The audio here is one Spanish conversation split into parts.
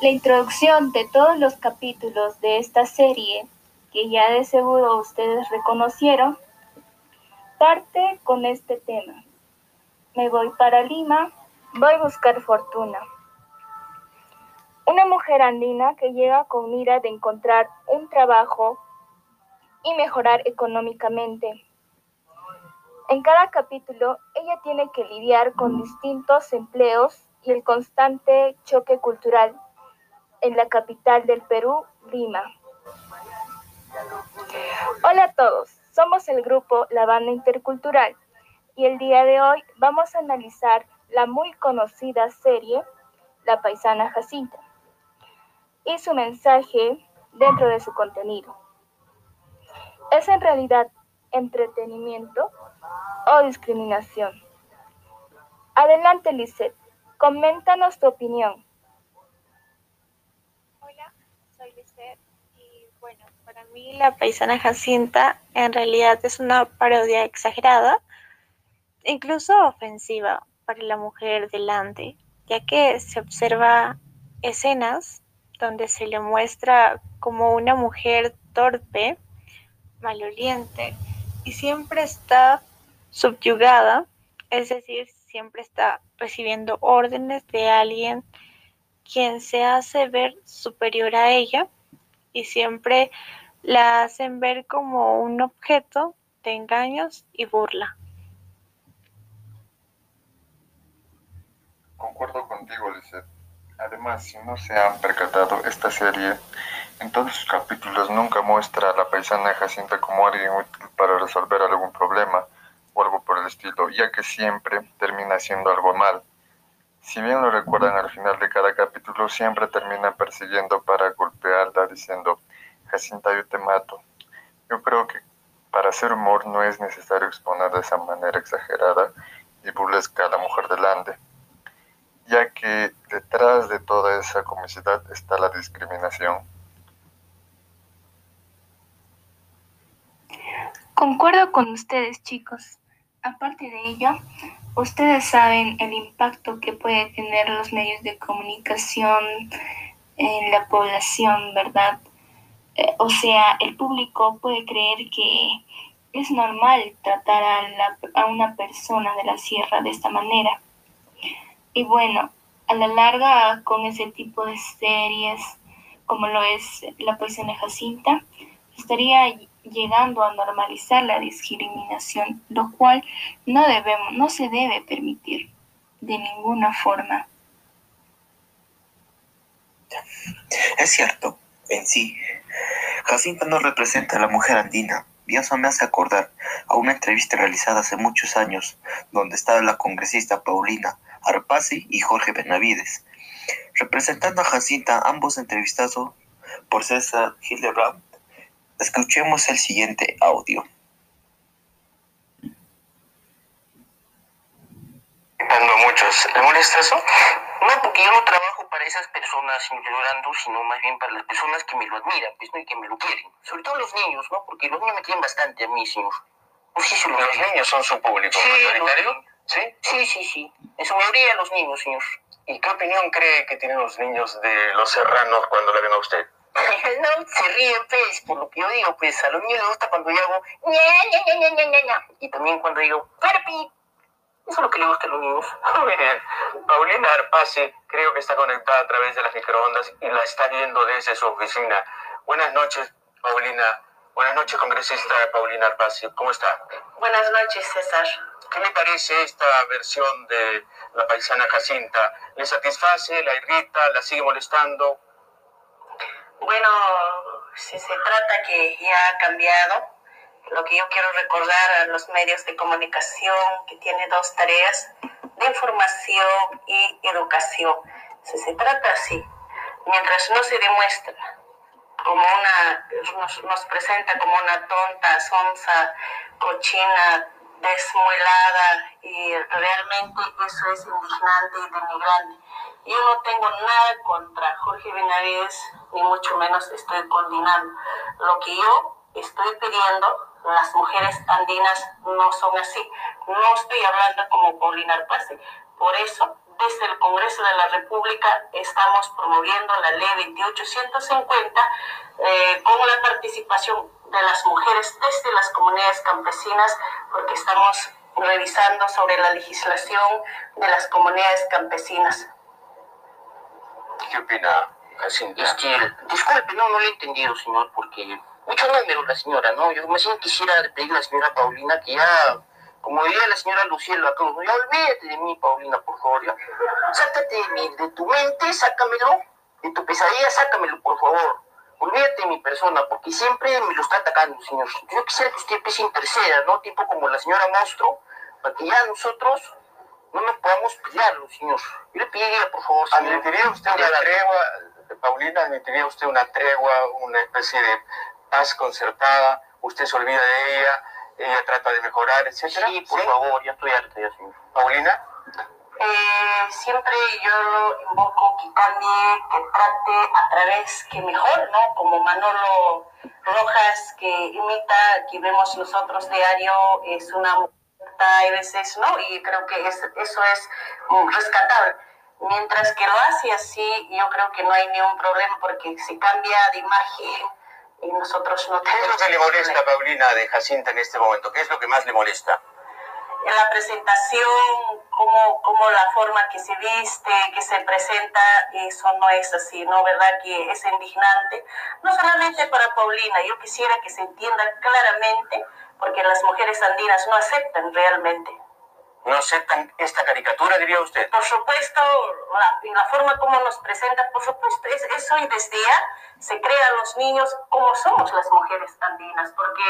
La introducción de todos los capítulos de esta serie, que ya de seguro ustedes reconocieron, parte con este tema. Me voy para Lima, voy a buscar fortuna. Una mujer andina que llega con mira de encontrar un trabajo y mejorar económicamente. En cada capítulo, ella tiene que lidiar con distintos empleos y el constante choque cultural en la capital del Perú, Lima. Hola a todos, somos el grupo La Banda Intercultural y el día de hoy vamos a analizar la muy conocida serie La Paisana Jacinta y su mensaje dentro de su contenido. ¿Es en realidad entretenimiento o discriminación? Adelante, Lisette, coméntanos tu opinión. Soy Lisette y bueno, para mí la paisana Jacinta en realidad es una parodia exagerada, incluso ofensiva para la mujer delante, ya que se observa escenas donde se le muestra como una mujer torpe, maloliente y siempre está subyugada, es decir, siempre está recibiendo órdenes de alguien quien se hace ver superior a ella y siempre la hacen ver como un objeto de engaños y burla. Concuerdo contigo, Lizeth. Además, si no se han percatado, esta serie en todos sus capítulos nunca muestra a la paisana Jacinta como alguien útil para resolver algún problema o algo por el estilo, ya que siempre termina haciendo algo mal. Si bien lo recuerdan al final de cada capítulo, siempre termina persiguiendo para golpearla diciendo, Jacinta, yo te mato. Yo creo que para hacer humor no es necesario exponer de esa manera exagerada y burlesca a la mujer delante ya que detrás de toda esa comicidad está la discriminación. Concuerdo con ustedes, chicos. Aparte de ello, ustedes saben el impacto que puede tener los medios de comunicación en la población, ¿verdad? Eh, o sea, el público puede creer que es normal tratar a, a una persona de la sierra de esta manera y bueno, a la larga con ese tipo de series como lo es La poesía de Jacinta, estaría llegando a normalizar la discriminación, lo cual no debemos, no se debe permitir de ninguna forma. Es cierto, en sí, Jacinta no representa a la mujer andina, y eso me hace acordar a una entrevista realizada hace muchos años, donde estaba la congresista Paulina Arpasi y Jorge Benavides. Representando a Jacinta, ambos entrevistados por César Hildebrand, escuchemos el siguiente audio. muchos. ¿Le molesta eso? No, porque yo no trabajo para esas personas ignorando, sino más bien para las personas que me lo admiran, pues, ¿no? y que me lo quieren. Sobre todo los niños, ¿no? Porque los niños me quieren bastante a mí, señor. Pues sí, los, niños son su público Sí, mayoritario. ¿Sí? Sí, sí, sí. En su mayoría los niños, señor. ¿Y qué opinión cree que tienen los niños de los serranos cuando le ven a usted? no, se ríen, pues, por lo que yo digo, pues, a los niños les gusta cuando yo hago ña, ña, ña, ña, ña, ña, y también cuando digo papi. Eso es lo que le gusta a los niños. Muy bien. Paulina Arpase creo que está conectada a través de las microondas y la está viendo desde su oficina. Buenas noches, Paulina. Buenas noches, congresista Paulina Arpase. ¿Cómo está? Buenas noches, César. ¿Qué le parece esta versión de la paisana Jacinta? ¿Le satisface, la irrita, la sigue molestando? Bueno, si se trata que ya ha cambiado, lo que yo quiero recordar a los medios de comunicación que tiene dos tareas de información y educación. Si se trata así, mientras no se demuestra como una, nos, nos presenta como una tonta, sonza, cochina, desmuelada y realmente eso es indignante y denigrante. Yo no tengo nada contra Jorge Benavides, ni mucho menos estoy condenando. Lo que yo estoy pidiendo, las mujeres andinas no son así. No estoy hablando como Paulina Arpase. Por eso desde el Congreso de la República estamos promoviendo la ley 2850 eh, con la participación de las mujeres desde las comunidades campesinas, porque estamos revisando sobre la legislación de las comunidades campesinas. ¿Qué opina, Jacinta? Este, disculpe, no, no lo he entendido, señor, porque mucho número la señora, ¿no? Yo más bien quisiera pedirle a la señora Paulina que ya, como diría la señora Luciela Cruz, ya olvídate de mí, Paulina, por favor, ya. Sácate de, mi- de tu mente, sácamelo, de tu pesadilla, sácamelo, por favor. Olvídate de mi persona, porque siempre me lo está atacando, señor. Yo quisiera que usted empiece a interceder, ¿no? Tipo como la señora Monstruo, para que ya nosotros no nos podamos pelearlo, señor. Yo le pediría, por favor, señor. ¿Admitiría usted una tregua, Paulina, admitiría usted una tregua, una especie de paz concertada? Usted se olvida de ella, ella trata de mejorar, etcétera. Sí, por favor, ya estoy harta ya, señor. Paulina, Eh, siempre yo lo invoco que cambie, que trate a través que mejor, ¿no? Como Manolo Rojas, que imita, que vemos nosotros diario, es una mujer a veces, ¿no? Y creo que es- eso es mm, rescatable. Mientras que lo hace así, yo creo que no hay ningún problema porque se cambia de imagen y nosotros no ¿qué es lo tenemos que le molesta. Paulina, de Jacinta en este momento? ¿Qué es lo que más le molesta? La presentación, como, como la forma que se viste, que se presenta, eso no es así, ¿no? ¿Verdad? Que es indignante. No solamente para Paulina, yo quisiera que se entienda claramente, porque las mujeres andinas no aceptan realmente. ¿No aceptan esta caricatura, diría usted? Por supuesto, la, la forma como nos presentan, por supuesto, es, eso y desde ya se crean los niños como somos las mujeres andinas, porque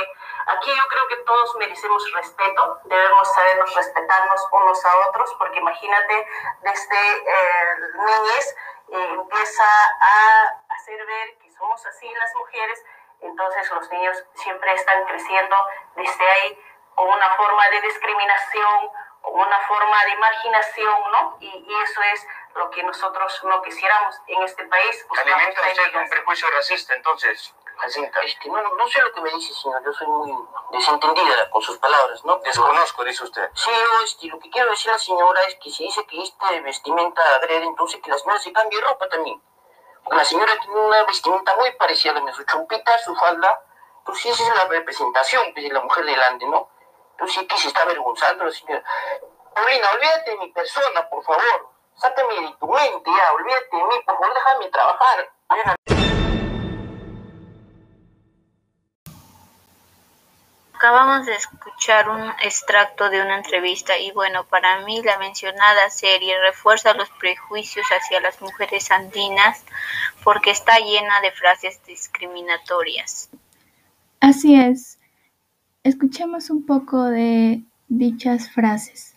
aquí yo creo que todos merecemos respeto, debemos sabernos respetarnos unos a otros, porque imagínate, desde eh, niñez eh, empieza a hacer ver que somos así las mujeres, entonces los niños siempre están creciendo desde ahí con una forma de discriminación, una forma de marginación, ¿no? Y, y eso es lo que nosotros no quisiéramos en este país. ¿Alimenta usted un prejuicio racista, entonces, Jacinta? Este, no, no, no sé lo que me dice, señor. Yo soy muy desentendida con sus palabras, ¿no? Desconozco, dice usted. Sí, yo, este, lo que quiero decir a la señora es que si dice que esta vestimenta agrede, entonces que la señora se cambie ropa también. Porque la señora tiene una vestimenta muy parecida a la mía, su chompita, su falda. Entonces esa es la representación pues, de la mujer delante, ¿no? Entonces que se está avergonzando la señora. Paulina, olvídate de mi persona, por favor. Sácame de tu mente ya, olvídate de mí, por favor, déjame trabajar. Acabamos de escuchar un extracto de una entrevista y bueno, para mí la mencionada serie refuerza los prejuicios hacia las mujeres andinas porque está llena de frases discriminatorias. Así es. Escuchemos un poco de dichas frases.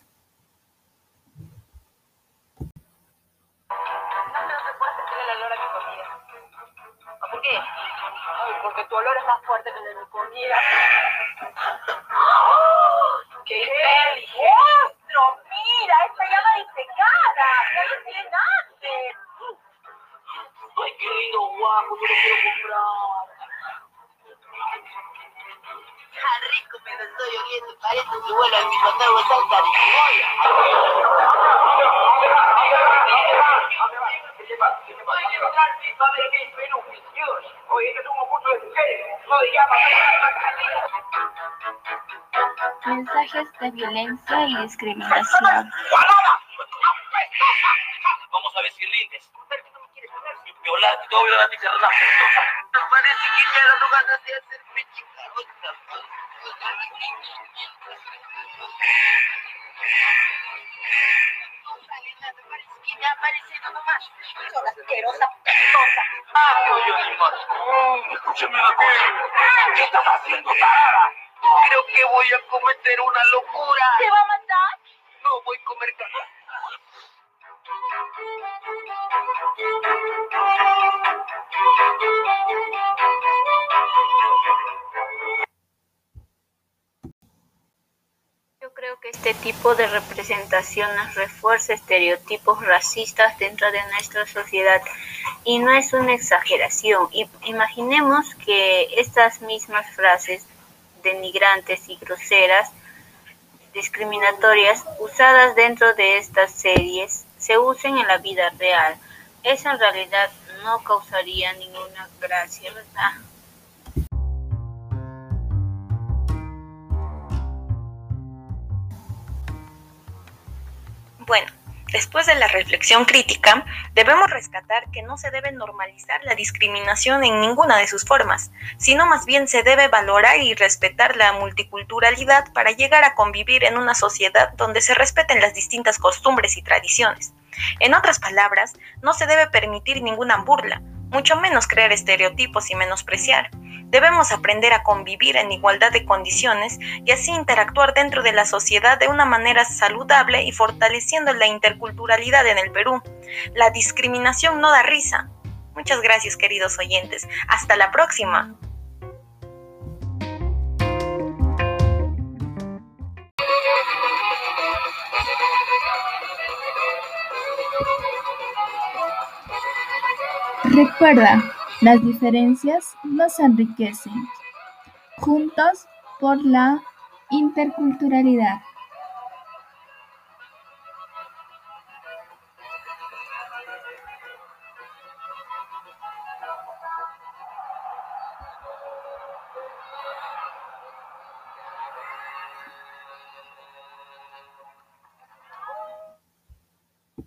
Porque tu olor es más fuerte que el de mi comida. ¡Qué Parece que a mi contado salsa de cebolla. Mensajes de violencia y discriminación. Vamos a ver si rindes. Violar, te voy a violar a ti, carnal. Me parece que ya no ganas de hacerme me ha parecido nomás. Son asquerosa, pestosa. Ah, yo, animal. Escúchame una cosa. ¿Qué estás haciendo, tarada? Creo que voy a cometer una locura. ¿Te va a matar? No, voy a comer carne. Yo creo que este tipo de representaciones refuerza estereotipos racistas dentro de nuestra sociedad y no es una exageración. Imaginemos que estas mismas frases denigrantes y groseras, discriminatorias, usadas dentro de estas series, se usen en la vida real. Eso en realidad no causaría ninguna gracia, ¿verdad? Bueno, Después de la reflexión crítica, debemos rescatar que no se debe normalizar la discriminación en ninguna de sus formas, sino más bien se debe valorar y respetar la multiculturalidad para llegar a convivir en una sociedad donde se respeten las distintas costumbres y tradiciones. En otras palabras, no se debe permitir ninguna burla, mucho menos crear estereotipos y menospreciar. Debemos aprender a convivir en igualdad de condiciones y así interactuar dentro de la sociedad de una manera saludable y fortaleciendo la interculturalidad en el Perú. La discriminación no da risa. Muchas gracias queridos oyentes. Hasta la próxima. Recuerda, las diferencias nos enriquecen. Juntos por la interculturalidad.